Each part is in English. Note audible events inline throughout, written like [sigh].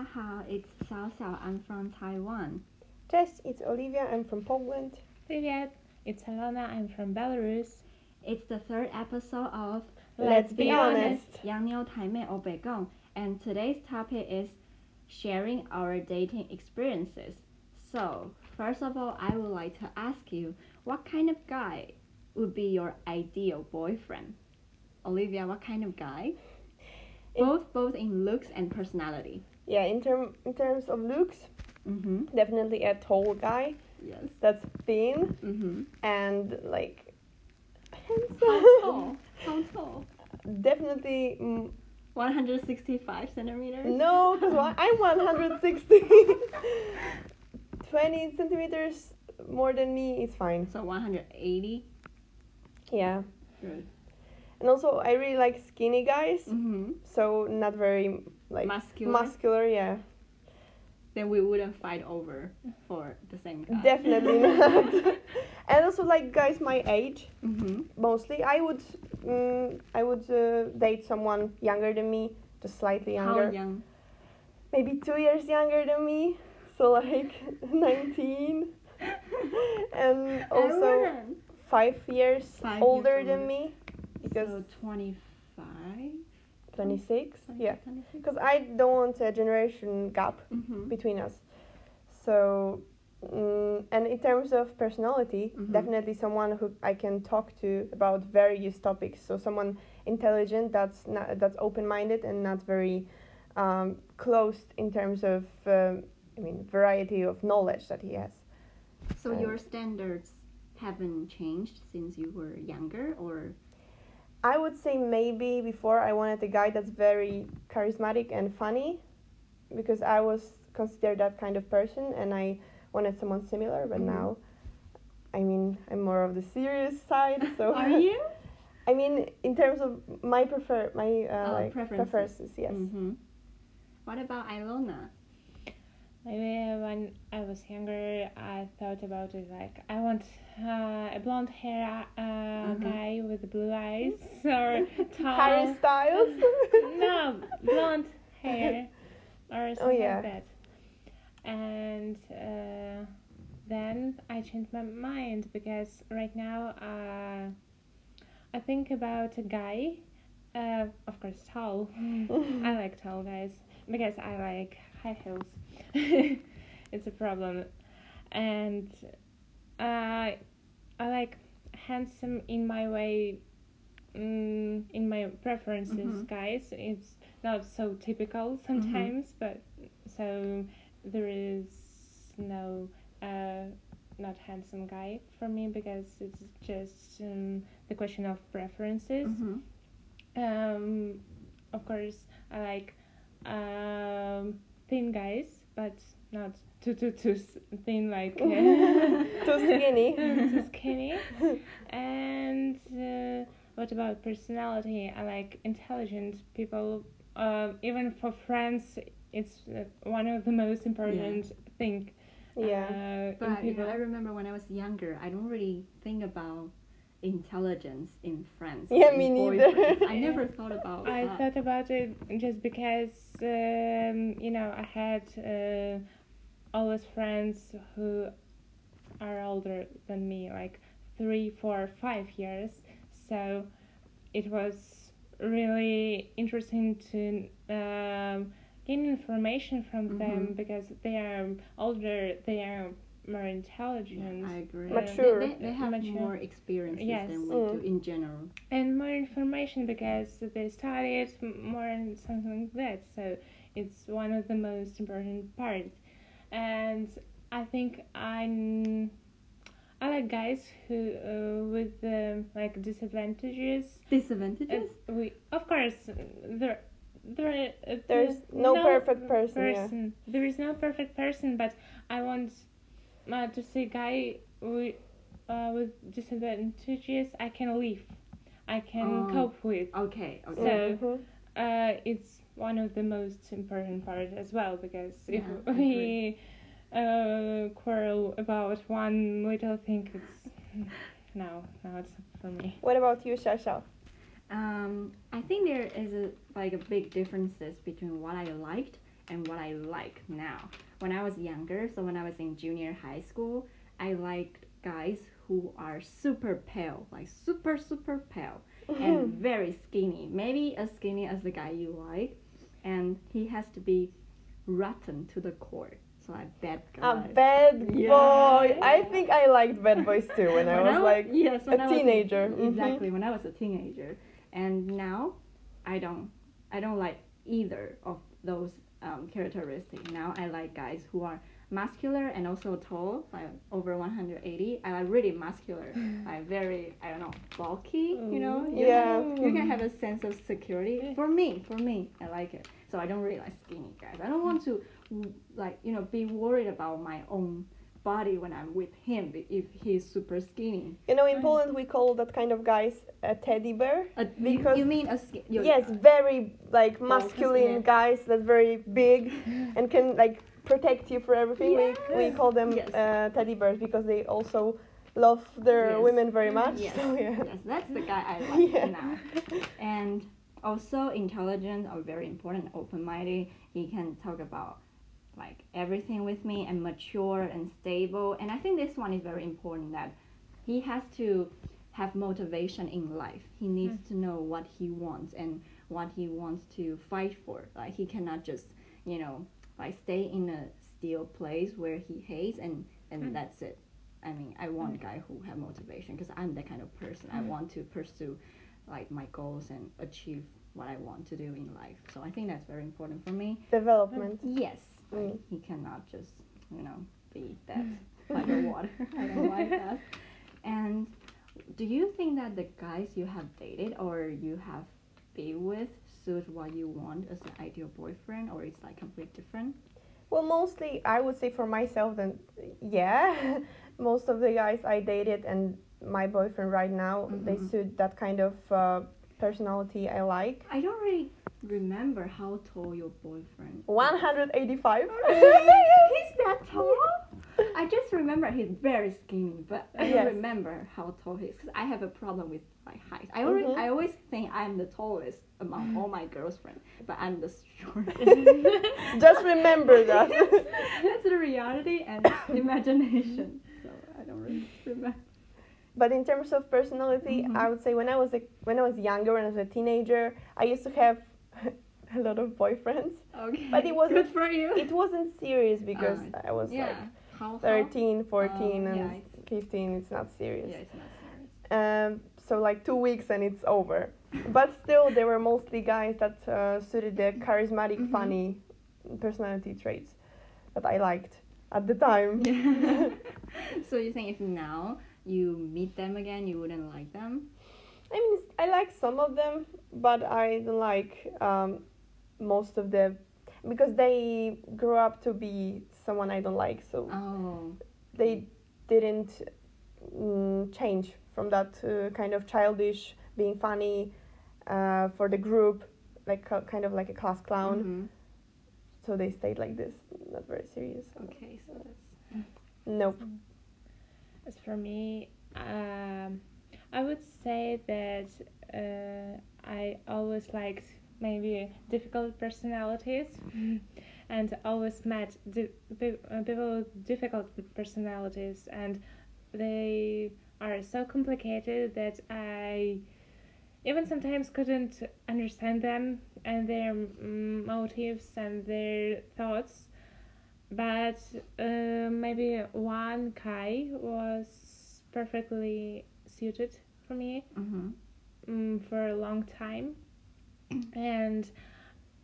大家好, it's Xiao Xiao. I'm from Taiwan. Tess, it's Olivia. I'm from Poland. Olivia, it's Helena. I'm from Belarus. It's the third episode of Let's Be Honest. 洋妞台妹黑白講 and today's topic is sharing our dating experiences. So, first of all, I would like to ask you, what kind of guy would be your ideal boyfriend? Olivia, what kind of guy? Both both in looks and personality. Yeah, in term in terms of looks, Mm-hmm. definitely a tall guy Yes. that's thin Mm-hmm. and like handsome. How tall? [laughs] How tall? definitely mm, 165 centimeters? no, because I'm 160. [laughs] 20 centimeters more than me is fine. So 180? Yeah, Good. and also I really like skinny guys, Mm-hmm. so not very like Muscular? muscular. Yeah, then we wouldn't fight over for the same guy. definitely [laughs] not. [laughs] and also like guys my age. Mm-hmm. mostly i would mm, i would uh, date someone younger than me just slightly younger How young? maybe two years younger than me so like [laughs] 19 and also five years Five older years than me because So 25? 26 yeah. because i don't want a generation gap Mm-hmm. between us. So mm, and in terms of personality Mhm. definitely someone who i can talk to about various topics. So someone intelligent that's not that's open-minded and not very um, closed in terms of um, i mean variety of knowledge that he has. So your standards haven't changed since you were younger or i would say maybe before i wanted a guy that's very charismatic and funny because i was considered that kind of person and i wanted someone similar but Mhm. now i mean i'm more of the serious side so are [laughs] you? i mean in terms of my prefer my uh, Oh, like preferences. preferences yes Mm-hmm. What about Ilona? Maybe when I was younger, I thought about it like I want uh, a blonde hair uh, Mhm. guy with blue eyes [laughs] or tall. harry styles [laughs] no, blonde hair or something Oh, yeah. like that. And uh, then I changed my mind because right now uh, I think about a guy, uh, of course, tall. [laughs] I like tall guys because I like high heels. [laughs] it's a problem, and I I like handsome in my way, mm, in my preferences. Mhm. Guys, it's not so typical sometimes, but so there is no uh, not handsome guy for me because it's just um, the question of preferences Mm-hmm. um, of course, I like um, thin guys, but not too too too thin like [laughs] uh, Too skinny. [laughs] too skinny. And uh, what about personality? I like intelligent people. Um, even for friends, it's uh, one of the most important thing. yeah Uh, But you know. I remember when I was younger, I don't really think about intelligence in friends. Yeah, me neither. I [laughs] never thought about I that. thought about it just because um, you know I had uh, always friends who are older than me, like three, four, five years. So it was really interesting to um, gain information from them Mhm. because they are older, they are more Yeah, intelligent I agree. Mature. They, they, they have Mature. more experiences Yes. than we Mm. do in general. and more information because they studied more and something like that. So it's one of the most important parts. And I think I'm I like guys who uh, with um, like disadvantages. Disadvantages? Uh, we of course there there uh, There's no perfect person, yeah. There is no perfect person, but I want uh, to see guy with uh, with disadvantages I can live, I can Oh. cope with. Okay, okay. So- Mhm. Uh, it's one of the most important part as well because if Yeah, I we uh, quarrel about one little thing, it's no, no, it's not for me. what about you Shasha? Um, I think there is a like a big differences between what I liked and what I like now. When I was younger, so when I was in junior high school, I liked guys who are super pale, like super super pale and [laughs] very skinny. Maybe as skinny as the guy you like, and he has to be rotten to the core. So a bad guy. A bad Yeah. boy. I think I liked bad boys too when I When was like yes, a I was teenager. Mhm. exactly when I was a teenager, and now I don't I don't like either of those um, characteristics. Now I like guys who are muscular and also tall, like over 180. I like really muscular, [laughs] like very I don't know bulky. You know, you Yeah. can, you can have a sense of security. For me, for me, I like it. So I don't really like skinny guys. I don't want to like you know be worried about my own body when I'm with him if he's super skinny. You know, in. Poland we call that kind of guys a teddy bear. Uh, you, Because- you mean a Yes, very like masculine guys that very big [laughs] and can like protect you for everything. We we call them Yes. uh, teddy bears because they also love their Yes. women very much. Yes. So yeah. yes, that's the guy I [laughs] like Yeah. now. And also intelligent or very important, open-minded. He can talk about like everything with me and mature and stable. And I think this one is very important that he has to have motivation in life. He needs mm. to know what he wants and what he wants to fight for. Like he cannot just, you know, like stay in a still place where he hates and and Mm. that's it. I mean, I want a guy who have motivation because I'm the kind of person I mm. want to pursue like my goals and achieve what I want to do in life. So I think that's very important for me. Development. Yes, like, Mm. he cannot just you know be that [laughs] by the water. [laughs] I don't like that. And do you think that the guys you have dated or you have been with suit what you want as an ideal boyfriend, or it's like completely different? Well, mostly I would say for myself, then yeah, [laughs] most of the guys I dated and my boyfriend right now, they Mhm. suit that kind of uh, personality I like. I don't really remember how tall your boyfriend. is. 185. [laughs] he's that [laughs] tall? I just remember he's very skinny, but I don't Yes. remember how tall he is because I have a problem with my height. I already, Mhm. I always think I'm the tallest among all my girlfriends, but I'm the shortest. [laughs] Just remember that. That's the reality and imagination. So I don't really remember. But in terms of personality, Mhm. I would say when I was a, when I was younger and as a teenager, I used to have a lot of boyfriends. Okay. But it wasn't- good for you. It wasn't serious because Alright. I was yeah. like how, how? 13, 14, Oh, and yeah, it's- 15. It's not serious. Yeah, it's not serious. Um, so like two weeks and it's over. But still, they were mostly guys that uh, suited the charismatic, Mhm. funny personality traits that I liked at the time. Yeah. [laughs] [laughs] so you think if now you meet them again, you wouldn't like them? I mean, I like some of them, but I don't like um, most of them because they grew up to be someone I don't like. So Oh. they didn't mm, change from that uh, kind of childish, being funny uh, for the group, like kind of like a class clown. Mhm. So they stayed like this, not very serious. Okay, so that's Nope. As for me, um, I would say that uh, I always liked maybe difficult personalities. And always met di- uh, people with difficult personalities. And they are so complicated that I even sometimes couldn't understand them and their motives and their thoughts. But uh, maybe one guy was perfectly suited for me mm-hmm. um, for a long time and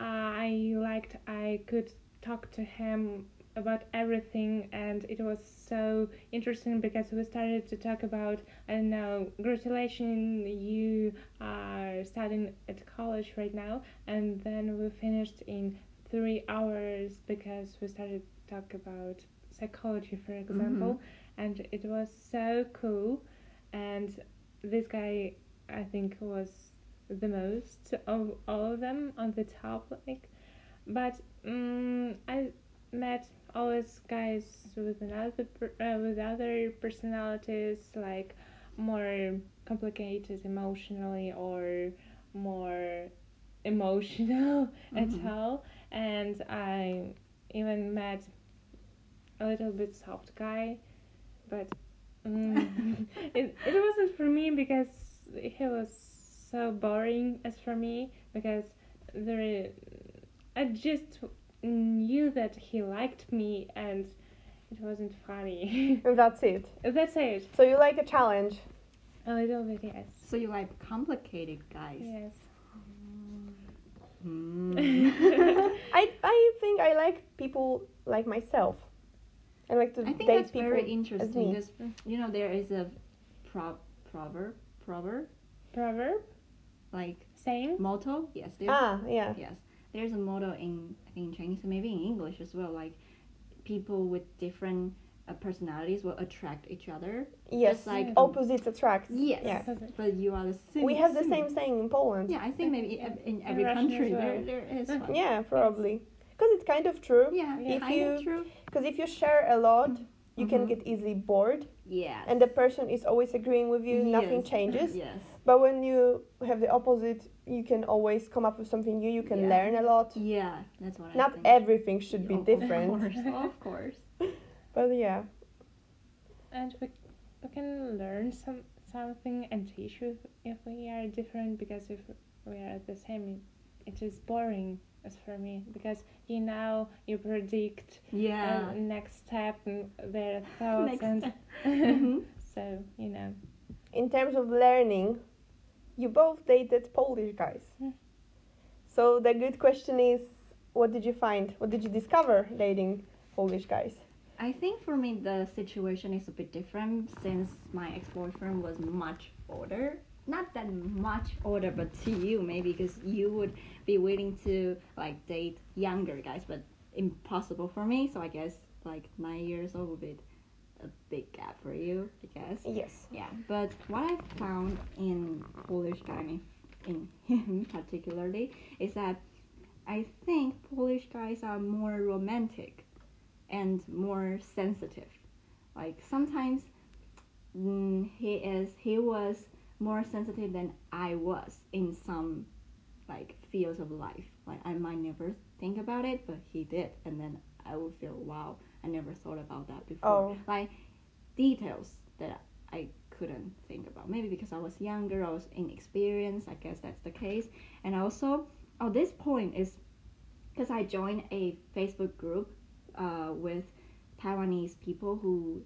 i liked i could talk to him about everything and it was so interesting because we started to talk about i don't know congratulations you are studying at college right now and then we finished in three hours because we started to talk about psychology for mm-hmm. example and it was so cool. And this guy i think was the most of all of them on the top like but um, i met always guys with another uh, with other personalities like more complicated emotionally or more emotional Mhm. [laughs] at all, and I even met a little bit soft guy, but mm, [laughs] it it wasn't for me because he was so boring as for me because there I just knew that he liked me and it wasn't funny. And that's it. [laughs] That's it. So you like a challenge. A little bit, yes. So you like complicated guys? Yes. Hmm. [laughs] I I think I like people like myself. I like to I think date that's people very interesting because you know there is a pro- proverb, proverb Proverb like saying motto. Yes, there's Ah, yeah. yes, there's a motto in I think in Chinese and maybe in English as well. Like people with different uh, personalities will attract each other. Yes, like- opposites attract. Yes, Yeah. but you are the same. We have the same. same saying in Poland. Yeah, I think maybe in, in every Russian country well. there there is one. Yeah, probably. Because it's kind of true. Yeah, If kind you- of true. Because if you share a lot, you can Mhm. get easily bored, Yes. and the person is always agreeing with you. Nothing Yes. changes. [laughs] Yes. But when you have the opposite, you can always come up with something new. You can Yeah. learn a lot. Yeah, that's what I Not think. everything should be Of different, course, [laughs] of course. but yeah. and we, we can learn some something and teach if, if we are different because if we are the same it, it is boring as for me because you know you predict Yeah. uh, next step and their [laughs] thoughts Next and step. Mhm. [laughs] so you know In terms of learning, you both dated Polish guys. So the good question is, what did you find? What did you discover dating Polish guys? I think for me the situation is a bit different since my ex-boyfriend was much older. Not that much older, but to you maybe because you would be willing to like date younger guys, but impossible for me. So I guess like nine years old would be a big gap for you, I guess. Yes. Yeah, but what I found in Polish guy, I mean, in [laughs] him particularly, is that I think Polish guys are more romantic and more sensitive. Like sometimes mm, he is he was more sensitive than I was in some like fields of life. Like I might never think about it, but he did, and then I would feel wow, I never thought about that before. Oh. Like details that I couldn't think about. Maybe because I was younger, I was inexperienced. I guess that's the case. And also, oh, this point is because I joined a Facebook group uh, with Taiwanese people who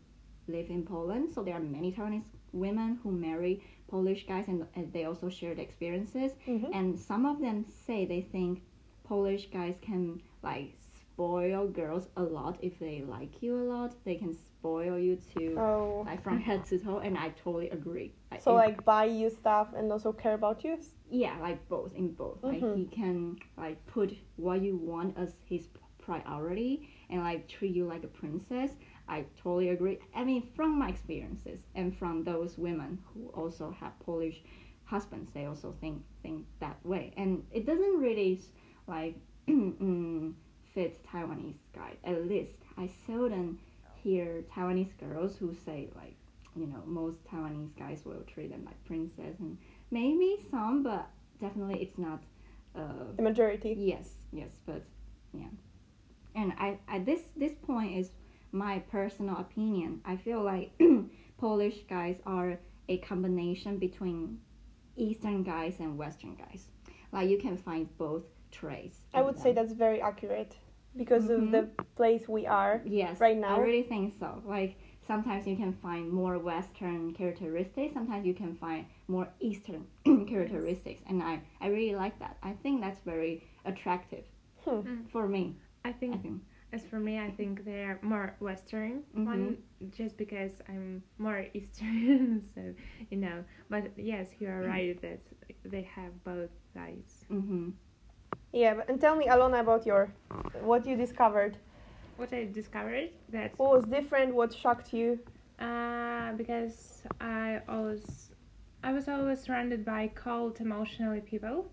live in Poland. So there are many Taiwanese women who marry Polish guys, and, and they also share the experiences. Mhm. And some of them say they think Polish guys can like spoil girls a lot if they like you a lot. They can spoil you too, Oh. like from head to toe, and I totally agree. Like, So like buy you stuff and also care about you. yeah, like both in both. Like Mhm. he can like put what you want as his priority and like treat you like a princess. I totally agree. I mean, from my experiences and from those women who also have Polish husbands, they also think think that way, and it doesn't really like [clears throat] mm, fit Taiwanese guys. At least I seldom hear Taiwanese girls who say like, you know, most Taiwanese guys will treat them like princess, and maybe some, but definitely it's not. Uh, The majority. Yes, yes, but yeah. And I at this this point is my personal opinion. I feel like [clears throat] Polish guys are a combination between Eastern guys and Western guys. Like you can find both traits. I in would say that's very accurate because Mhm. of the place we are. yes. right now. I really think so. Like sometimes you can find more Western characteristics. Sometimes you can find more Eastern [clears throat] characteristics, and I I really like that. I think that's very attractive Hmm. for me. I I think think. As for me I think they're more western Mhm. one just because I'm more [laughs] eastern so you know but yes you are right that they have both sides Mm-hmm. Yeah, but, and tell me, Alona, about your what you discovered. what I discovered that What was different? What shocked you? Uh, because I always, I was always surrounded by cold, emotionally people,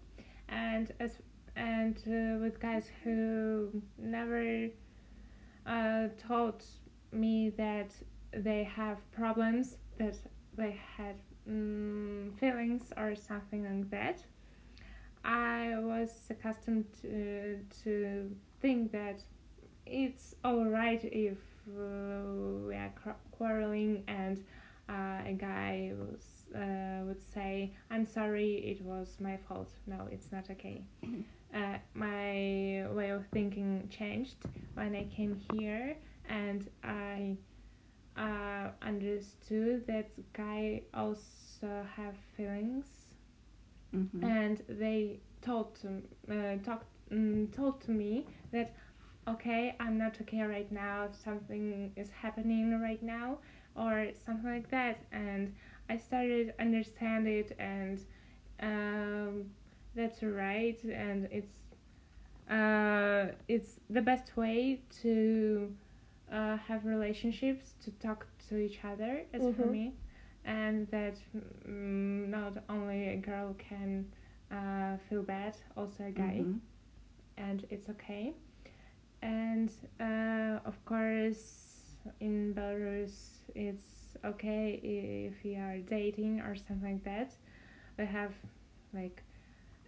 and as and uh, with guys who never uh, taught me that they have problems, that they had mm feelings or something like that. I was accustomed to, to think that it's all right if uh, we are quarreling and uh, a guy was, uh, would say, "I'm sorry, it was my fault." No, it's not okay. Uh, my way of thinking changed when I came here, and I uh, understood that guy also have feelings. Mhm. and they told to uh, talked um, told to me that okay i'm not okay right now. Something is happening right now or something like that. And i started understand it and um, that's right and it's uh, it's the best way to uh, have relationships to talk to each other as for Mhm. me and that mm, not only a girl can uh, feel bad, also a guy, Mhm. and it's okay. And uh, of course, in Belarus, it's okay if you are dating or something like that. We have like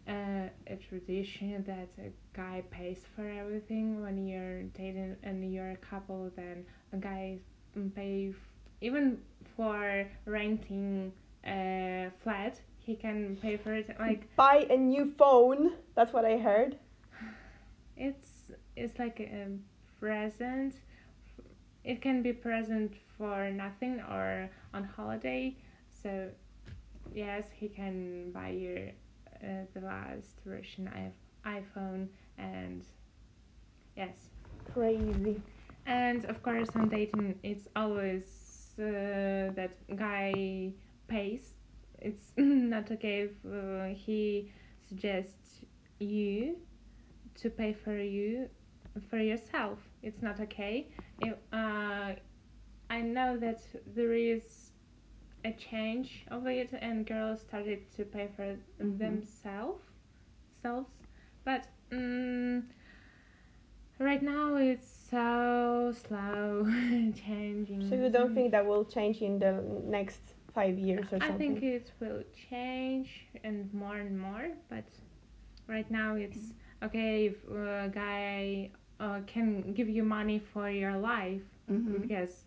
uh, a tradition that a guy pays for everything when you're dating and you're a couple. Then a guy pay f- even for renting a flat. He can pay for it. Like Buy a new phone. That's what I heard. [sighs] it's it's like a present. It can be present for nothing or on holiday. So yes, he can buy you uh, the last version i iPhone and yes. Crazy. And of course, on dating, it's always uh, that guy pays. It's [laughs] not okay if uh, he suggests you to pay for you for yourself. It's not okay. If, uh, I know that there is a change of it, and girls started to pay for Mhm. themselves, selves. But mm, right now it's so slow [laughs] changing. So you don't think that will change in the next five years or something I think it will change and more and more, but right now it's okay if a guy uh, can give you money for your life Mhm. because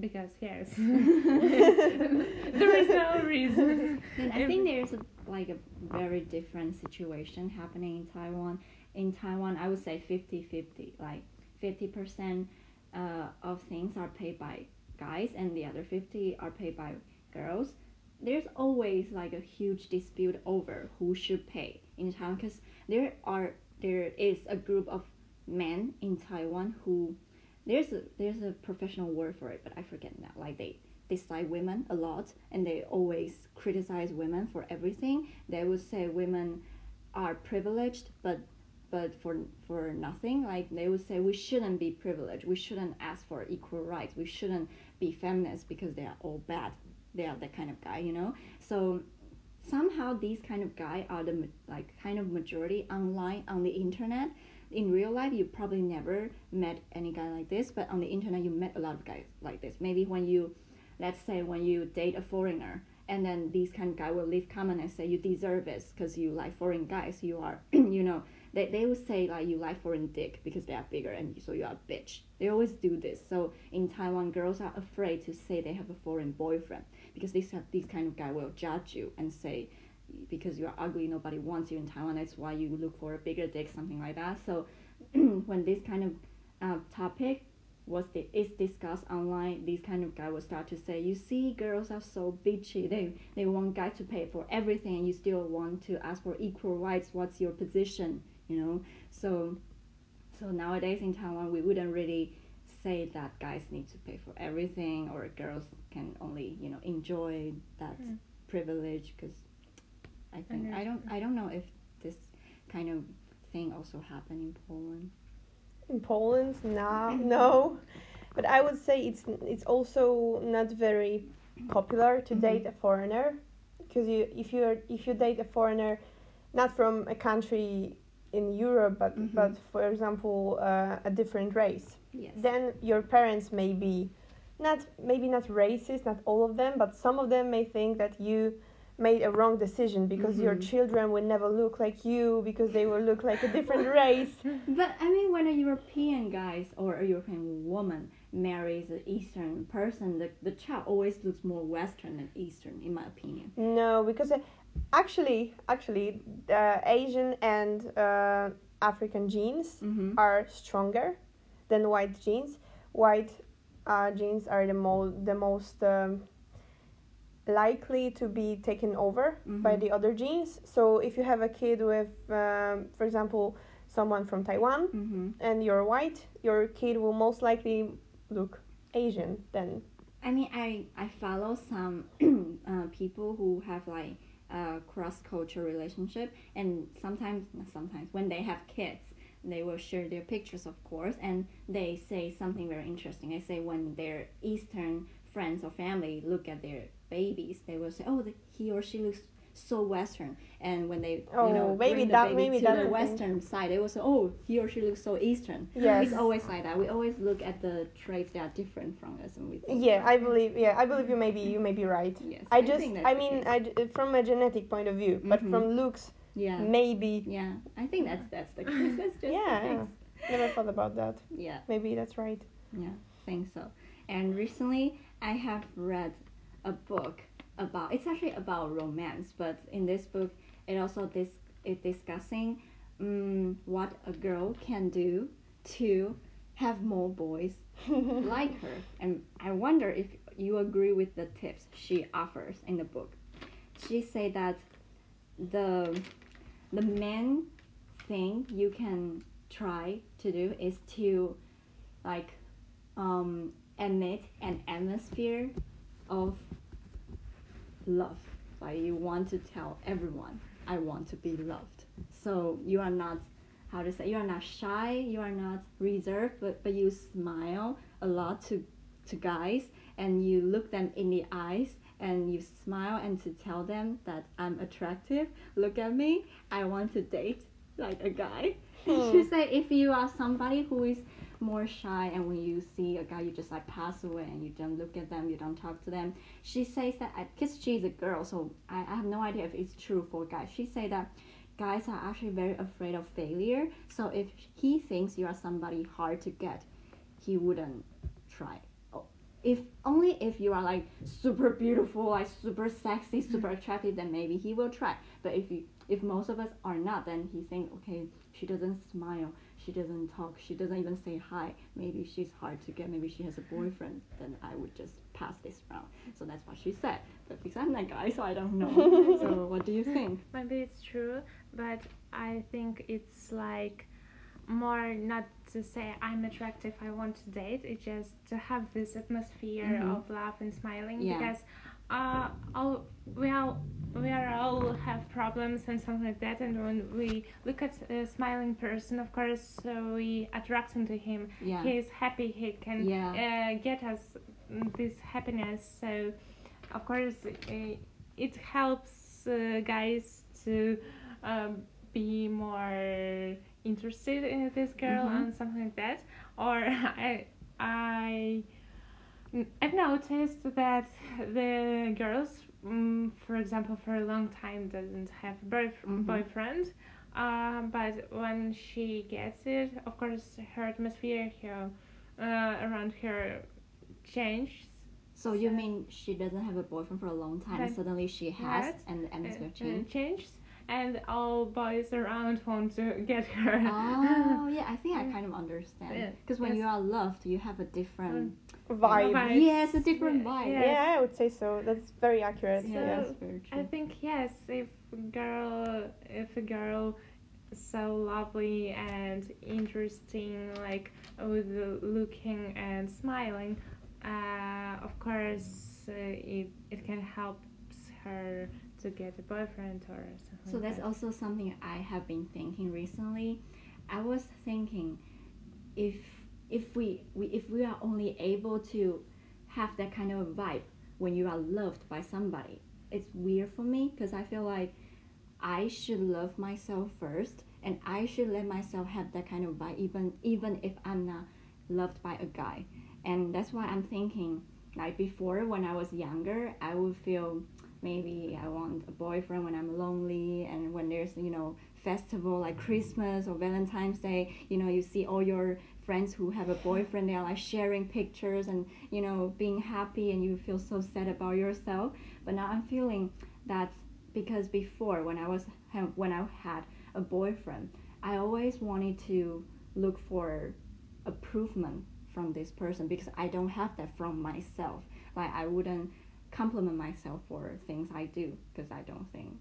because yes [laughs] [laughs] there is no reason. And I think there's a, like a very different situation happening in Taiwan. In Taiwan, I would say 50-50. Like 50% uh, of things are paid by guys and the other 50 are paid by girls. There's always like a huge dispute over who should pay in Taiwan because there are there is a group of men in Taiwan who there's a there's a professional word for it, but I forget now. Like they dislike women a lot and they always criticize women for everything. They would say women are privileged but but for for nothing. Like they would say we shouldn't be privileged. We shouldn't ask for equal rights. We shouldn't be feminists because they are all bad. They are that kind of guy, you know? So somehow these kind of guy are the like kind of majority online on the internet in real life you probably never met any guy like this but on the internet you met a lot of guys like this. Maybe when you let's say when you date a foreigner and then these kind of guy will leave comment and say you deserve this because you like foreign guys. You are [clears throat] you know. They, they would say like you like foreign dick because they are bigger and so you are a bitch. They always do this. So in taiwan girls are afraid to say they have a foreign boyfriend because these these kind of guy will judge you and say because you are ugly nobody wants you in taiwan that's why you look for a bigger dick something like that. So [clears throat] when this kind of uh, topic was the, is discussed online these kind of guy will start to say you see girls are so bitchy. They they want guys to pay for everything and you still want to ask for equal rights. What's your position? You know? So so nowadays in taiwan we wouldn't really say that guys need to pay for everything or girls can only you know enjoy that Mm. privilege because i think i don't i don't know if this kind of thing also happened in poland In Poland, nah, [laughs] no. But I would say it's it's also not very popular to Mhm. date a foreigner because you if you are if you date a foreigner, not from a country in Europe, but Mhm. but for example uh, a different race, yes then your parents may be not maybe not racist, not all of them, but some of them may think that you made a wrong decision because your Mhm. children will never look like you because they will look like a different [laughs] race. But I mean, when a European guy or a European woman marries an Eastern person, the, the child always looks more Western than Eastern, in my opinion. No, because uh, actually, actually, uh, Asian and uh, African genes Mm-hmm. are stronger than white genes. White uh, genes are the mo- the most um, likely to be taken over by Mhm. the other genes. So if you have a kid with, um, for example, someone from Taiwan Mm-hmm. and you're white, your kid will most likely look Asian than. I mean, I, I follow some [clears throat] uh, people who have like a cross cultural relationship, and sometimes, sometimes, when they have kids, they will share their pictures, of course, and they say something very interesting. They say when their Eastern friends or family look at their babies, they will say, "Oh, the, he or she looks so Western," and when they Oh, you know maybe bring the that- baby maybe to the thing. Western side, they will say, "Oh, he or she looks so Eastern." Yes. It's always like that. We always look at the traits that are different from us, and we think, Yeah, I believe. Yeah, I believe you. Maybe you may be right. Yes, I I just, I mean. I from a genetic point of view, but Mhm. from looks, Yeah. maybe. Yeah. I think that's that's the case. That's just Yeah. Never thought about that. Yeah. Maybe that's right. Yeah. Think so. And recently, I have read a book about. It's actually about romance, but in this book, it also dis is discussing um, what a girl can do to have more boys [laughs] like her. And I wonder if you agree with the tips she offers in the book. She say that the the main thing you can try to do is to like um, emit an atmosphere of love. Like you want to tell everyone, I want to be loved. So you are not how to say you are not shy, you are not reserved, but, but you smile a lot to to guys and you look them in the eyes and you smile and to tell them that I'm attractive. Look at me. I want to date like a guy. [laughs] Hmm. She said if you are somebody who is more shy and when you see a guy you just like pass away and you don't look at them you don't talk to them. She says that because she's a girl so I, I have no idea if it's true for guys she say that guys are actually very afraid of failure so if he thinks you are somebody hard to get he wouldn't try. Oh, if only if you are like super beautiful like super sexy mm-hmm. super attractive then maybe he will try. But if you if most of us are not then he think okay she doesn't smile she doesn't talk she doesn't even say hi maybe she's hard to get maybe she has a boyfriend then i would just pass this round so that's what she said but because i'm that guy so i don't know [laughs] so what do you think Maybe it's true, but I think it's like more not to say I'm attractive, I want to date. It's just to have this atmosphere Mhm. of love and smiling Yeah. because uh, all we all we are all have problems and something like that. And when we look at a smiling person, of course, uh, we attract to him. yeah He is happy. He can Yeah. uh, get us this happiness. So, of course, uh, it helps uh, guys to um, be more interested in this girl Mhm. and something like that. Or [laughs] I, I, I've noticed that the girls, um, for example, for a long time doesn't have a boyf- Mhm. boyfriend. Uh, but when she gets it, of course, her atmosphere here uh, around her changes. so you mean she doesn't have a boyfriend for a long time and suddenly she has Yes. and the atmosphere changed, and all boys around want to get her. oh [laughs] yeah i think i kind of understand Yeah. because when Yes. you are loved you have a different Vibe. Vibe. yes a different vibe yeah. Yeah, I would say so. That's very accurate. yeah that's very I think yes, if girl, if a girl so lovely and interesting, like with looking and smiling, uh, of course uh, it it can help her to get a boyfriend or something. So like that's that. also something I have been thinking recently. I was thinking if if we, we if we are only able to have that kind of vibe when you are loved by somebody, it's weird for me because I feel like I should love myself first and I should let myself have that kind of vibe even even if I'm not loved by a guy. And that's why I'm thinking like before when I was younger, I would feel maybe I want a boyfriend when I'm lonely and when there's you know festival like Christmas or Valentine's Day, you know, you see all your friends who have a boyfriend, they're like sharing pictures and you know being happy, and you feel so sad about yourself. But now I'm feeling that because before when I was when I had a boyfriend, I always wanted to look for approval from this person because I don't have that from myself. Like I wouldn't compliment myself for things I do because I don't think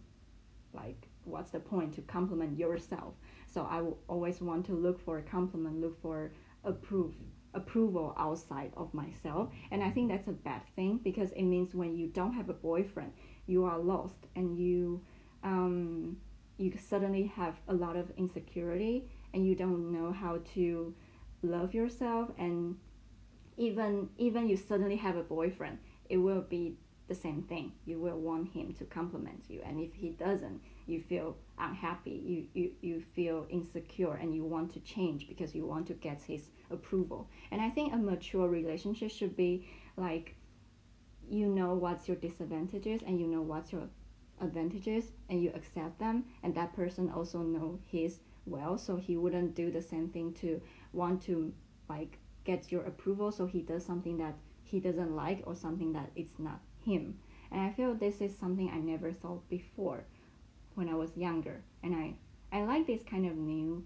like what's the point to compliment yourself? So I will always want to look for a compliment look for approve approval outside of myself. And I think that's a bad thing because it means when you don't have a boyfriend you are lost and you um, you suddenly have a lot of insecurity and you don't know how to love yourself. And even even you suddenly have a boyfriend it will be the same thing. You will want him to compliment you. And if he doesn't you feel unhappy you, you, you feel insecure and you want to change because you want to get his approval. And i think a mature relationship should be like you know what's your disadvantages and you know what's your advantages and you accept them. And that person also know his well. So he wouldn't do the same thing to want to like get your approval. So he does something that he doesn't like or something that it's not him. And i feel this is something i never thought before when i was younger. And i i like this kind of new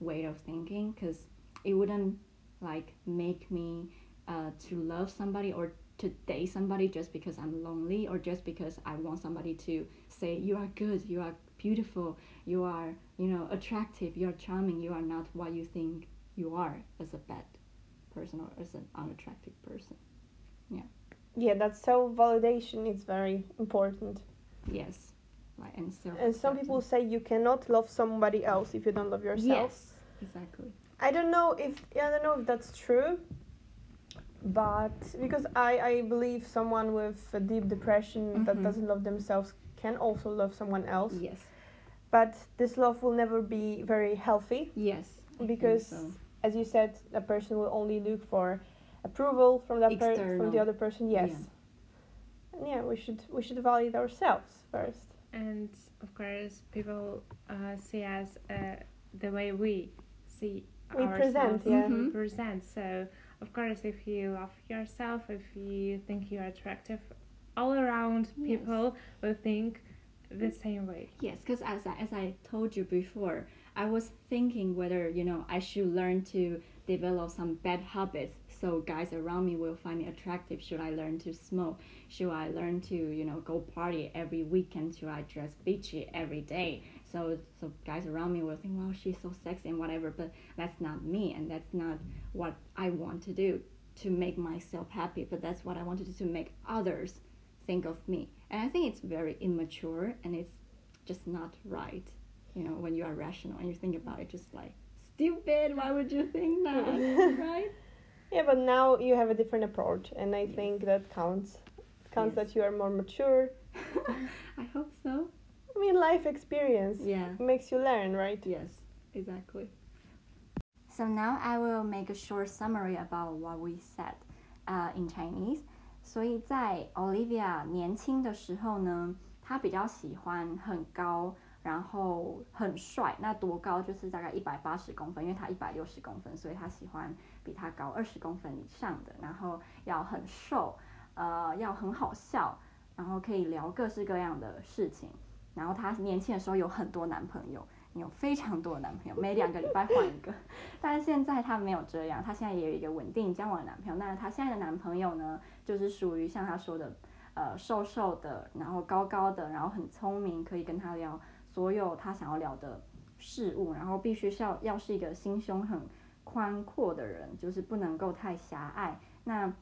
way of thinking because it wouldn't like make me uh, to love somebody or to date somebody just because i'm lonely or just because i want somebody to say you are good you are beautiful you are you know attractive you are charming you are not what you think you are as a bad person or as an unattractive person yeah. Yeah that self-validation is very important. Yes. Like and and some people say you cannot love somebody else if you don't love yourself. Yes exactly. I don't know if i don't know if that's true but because i i believe someone with a deep depression that Mhm. doesn't love themselves can also love someone else. Yes. But this love will never be very healthy. Yes I because so. as you said a person will only look for approval from that per- from the other person? Yes. And yeah we should we should validate ourselves first. And of course people uh, see us uh, the way we see We present, ourselves yeah. we Mhm. present. So of course if you love yourself if you think you're attractive all around Yes. people will think the same way. Yes, because as I, as I told you before, I was thinking whether you know I should learn to develop some bad habits so guys around me will find me attractive. Should I learn to smoke? Should I learn to you know go party every weekend? Should I dress beachy every day? So so guys around me will think, wow, she's so sexy and whatever. But that's not me, and that's not what I want to do to make myself happy. But that's what I wanted to to make others think of me. And I think it's very immature and it's just not right. You know, when you are rational and you think about it, just like stupid. Why would you think that? [laughs] right? yeah but now you have a different approach and i Yes. think that counts counts Yes. that you are more mature [laughs] I hope so. i mean life experience Yeah. makes you learn right Yes, exactly. So now I will make a short summary about what we said uh, in Chinese. 所以在 Olivia 年轻的时候呢，她比较喜欢很高，然后很帅。那多高就是大概一百八十公分，因为她一百六十公分，所以她喜欢 比他高二十公分以上的。然后要很瘦，呃，要很好笑，然后可以聊各式各样的事情。然后她年轻的时候有很多男朋友，有非常多的男朋友，每两个礼拜换一个。[laughs] 但是现在她没有这样，她现在也有一个稳定交往的男朋友。那她现在的男朋友呢，就是属于像她说的，呃，瘦瘦的，然后高高的，然后很聪明，可以跟她聊所有她想要聊的事物，然后必须是要要是一个心胸很宽阔的人，就是不能够太狭隘。那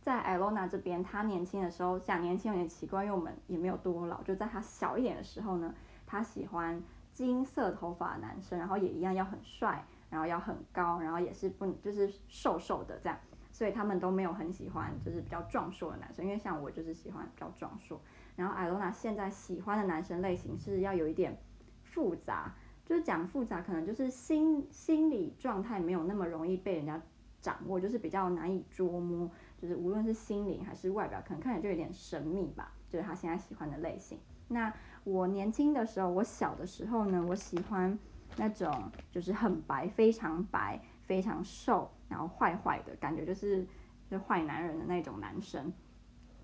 在艾罗娜这边，她年轻的时候讲年轻有点奇怪，因为我们也没有多老。就在她小一点的时候呢，她喜欢金色头发的男生，然后也一样要很帅，然后要很高，然后也是不就是瘦瘦的这样。所以他们都没有很喜欢就是比较壮硕的男生，因为像我就是喜欢比较壮硕。然后艾罗娜现在喜欢的男生类型是要有一点复杂，就是讲复杂，可能就是心心理状态没有那么容易被人家掌握，就是比较难以捉摸，就是无论是心灵还是外表，可能看起来就有点神秘吧。就是他现在喜欢的类型。那我年轻的时候，我小的时候呢，我喜欢那种就是很白、非常白、非常瘦，然后坏坏的感觉，就是就坏男人的那种男生。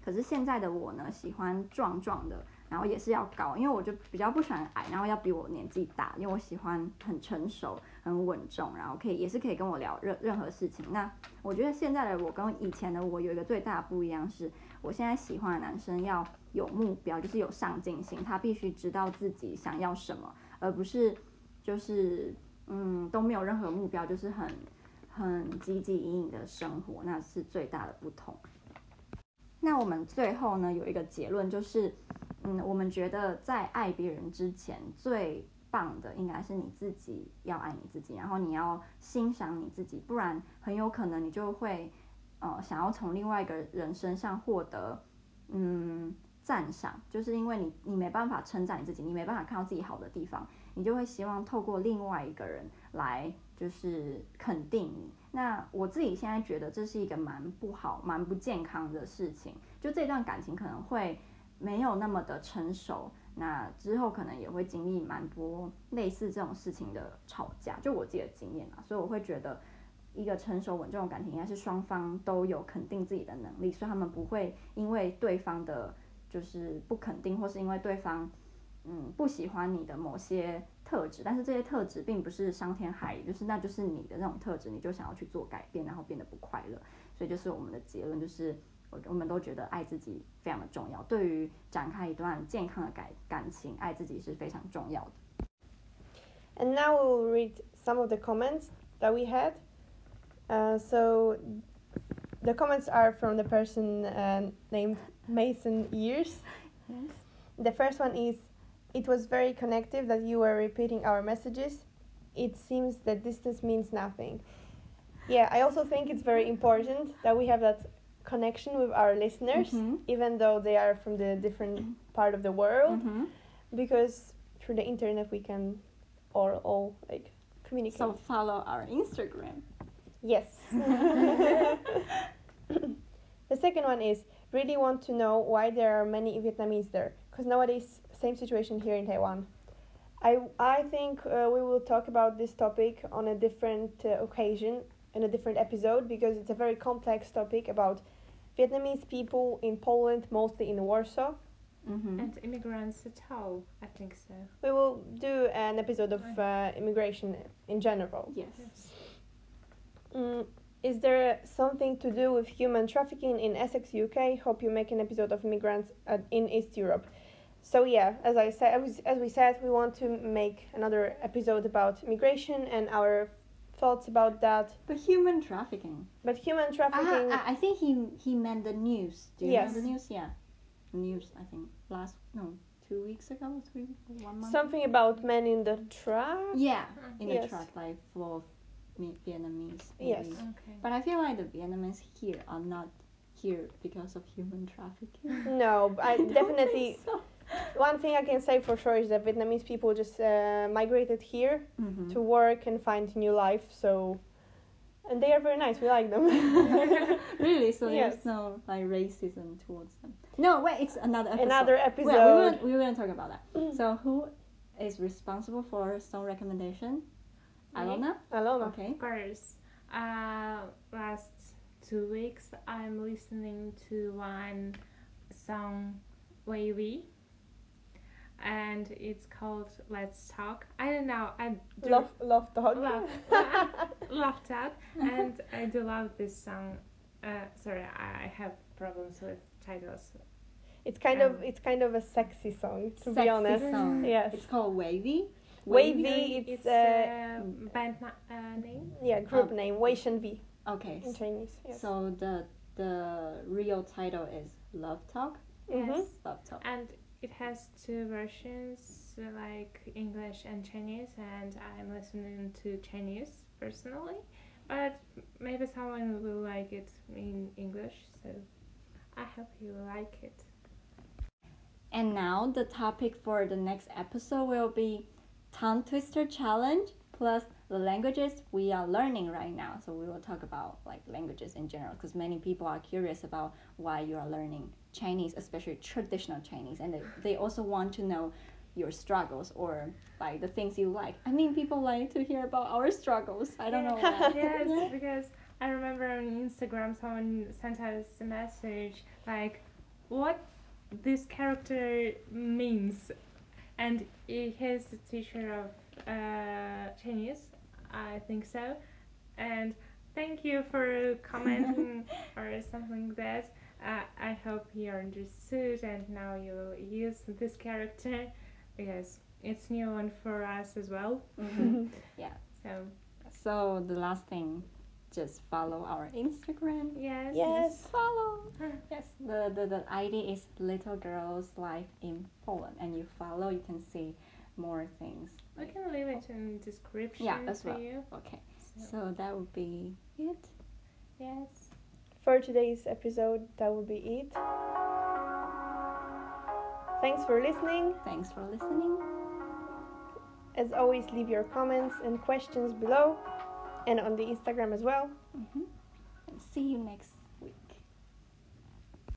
可是现在的我呢，喜欢壮壮的，然后也是要高，因为我就比较不喜欢矮，然后要比我年纪大，因为我喜欢很成熟、很稳重，然后可以也是可以跟我聊任任何事情。那我觉得现在的我跟以前的我有一个最大的不一样是，我现在喜欢的男生要有目标，就是有上进心，他必须知道自己想要什么，而不是就是嗯都没有任何目标，就是很很汲汲营营的生活，那是最大的不同。那我们最后呢有一个结论，就是，嗯，我们觉得在爱别人之前，最棒的应该是你自己要爱你自己，然后你要欣赏你自己，不然很有可能你就会，呃，想要从另外一个人身上获得，嗯，赞赏，就是因为你你没办法称赞你自己，你没办法看到自己好的地方，你就会希望透过另外一个人来就是肯定你。那我自己现在觉得这是一个蛮不好、蛮不健康的事情，就这段感情可能会没有那么的成熟，那之后可能也会经历蛮多类似这种事情的吵架，就我自己的经验啊，所以我会觉得一个成熟稳重的感情应该是双方都有肯定自己的能力，所以他们不会因为对方的就是不肯定，或是因为对方嗯不喜欢你的某些特质，但是这些特质并不是伤天害理，就是那就是你的那种特质，你就想要去做改变，然后变得不快乐，所以就是我们的结论就是。我我们都觉得爱自己非常的重要，对于展开一段健康的感感情，爱自己是非常重要的。 And now we will read some of the comments that we had. Uh, so the comments are from the person uh, named Mason Ears. Yes. The first one is It was very connective that you were repeating our messages. It seems that distance means nothing. Yeah, I also think it's very important that we have that connection with our listeners, Mhm. even though they are from the different part of the world, Mhm. because through the internet we can all, all like communicate. So follow our Instagram. Yes. [laughs] the second one is really want to know why there are many Vietnamese there, because nowadays same situation here in Taiwan. I I think uh, we will talk about this topic on a different uh, occasion in a different episode because it's a very complex topic about Vietnamese people in Poland, mostly in Warsaw. hmm And immigrants at all, I think so. We will do an episode of uh, immigration in general. Yes. Mm, is there something to do with human trafficking in Essex, UK? Hope you make an episode of immigrants at, in East Europe. So yeah, as I said, as, as we said, we want to make another episode about immigration and our thoughts about that. But human trafficking. But human Ah, trafficking, I, I think he he meant the news. Do you Yes. know the news? Yeah. News. I think last no two weeks ago, three one month. something about men in the truck. Yeah, in the Yes. truck like for of Mi- Vietnamese. Yes. Okay. But I feel like the Vietnamese here are not here because of human trafficking. No, I [laughs] I don't definitely. think so. One thing I can say for sure is that Vietnamese people just uh, migrated here Mhm. to work and find new life. So, and they are very nice. We like them. [laughs] really? So Yes. there's no like racism towards them? No, wait. It's another episode. Another Well, episode. we were we were gonna talk about that. So who is responsible for song recommendation? Me. Alona. Alona. Okay. First, uh, last two weeks, I'm listening to one song, WayV, and it's called Let's Talk. I don't know. I do Love, love dog. love, [laughs] [laughs] love talk, and I do love this song. Uh, sorry, I I have problems with titles. It's kind of Um, it's kind of a sexy song to be Sexy honest. song. Yes. It's called WayV. WayV. It's, It's uh, a band na- uh, name. Yeah, group Oh. name Wei Shen Vi Okay. in Chinese. Yes. So the the real title is Love Talk. Mhm. Yes. Love Talk. And it has two versions, like English and Chinese, and I'm listening to Chinese personally. But maybe someone will like it in English, so I hope you like it. And now the topic for the next episode will be tongue twister challenge plus the languages we are learning right now. So we will talk about like languages in general because many people are curious about why you are learning Chinese, especially traditional Chinese, and they, they also want to know your struggles or like the things you like. I mean, people like to hear about our struggles. I don't know why. [laughs] yes, because I remember on Instagram someone sent us a message like, "What this character means," and he is a teacher of uh, Chinese, I think so, and thank you for [laughs] commenting or something like that. Uh, I hope you understood and now you use this character because it's new one for us as well. Mhm. [laughs] Yeah. So So the last thing, just follow our Instagram. yes, Yes. Follow. Yes. The, the the ID is Little Girls Life in Poland, and you follow, you can see more things. we can leave it in description Yeah, as for well. you. Okay. So, So that would be it. yes. For today's episode, that would be it. Thanks for listening. Thanks for listening. As always, leave your comments and questions below and on the Instagram as well. hmm see you next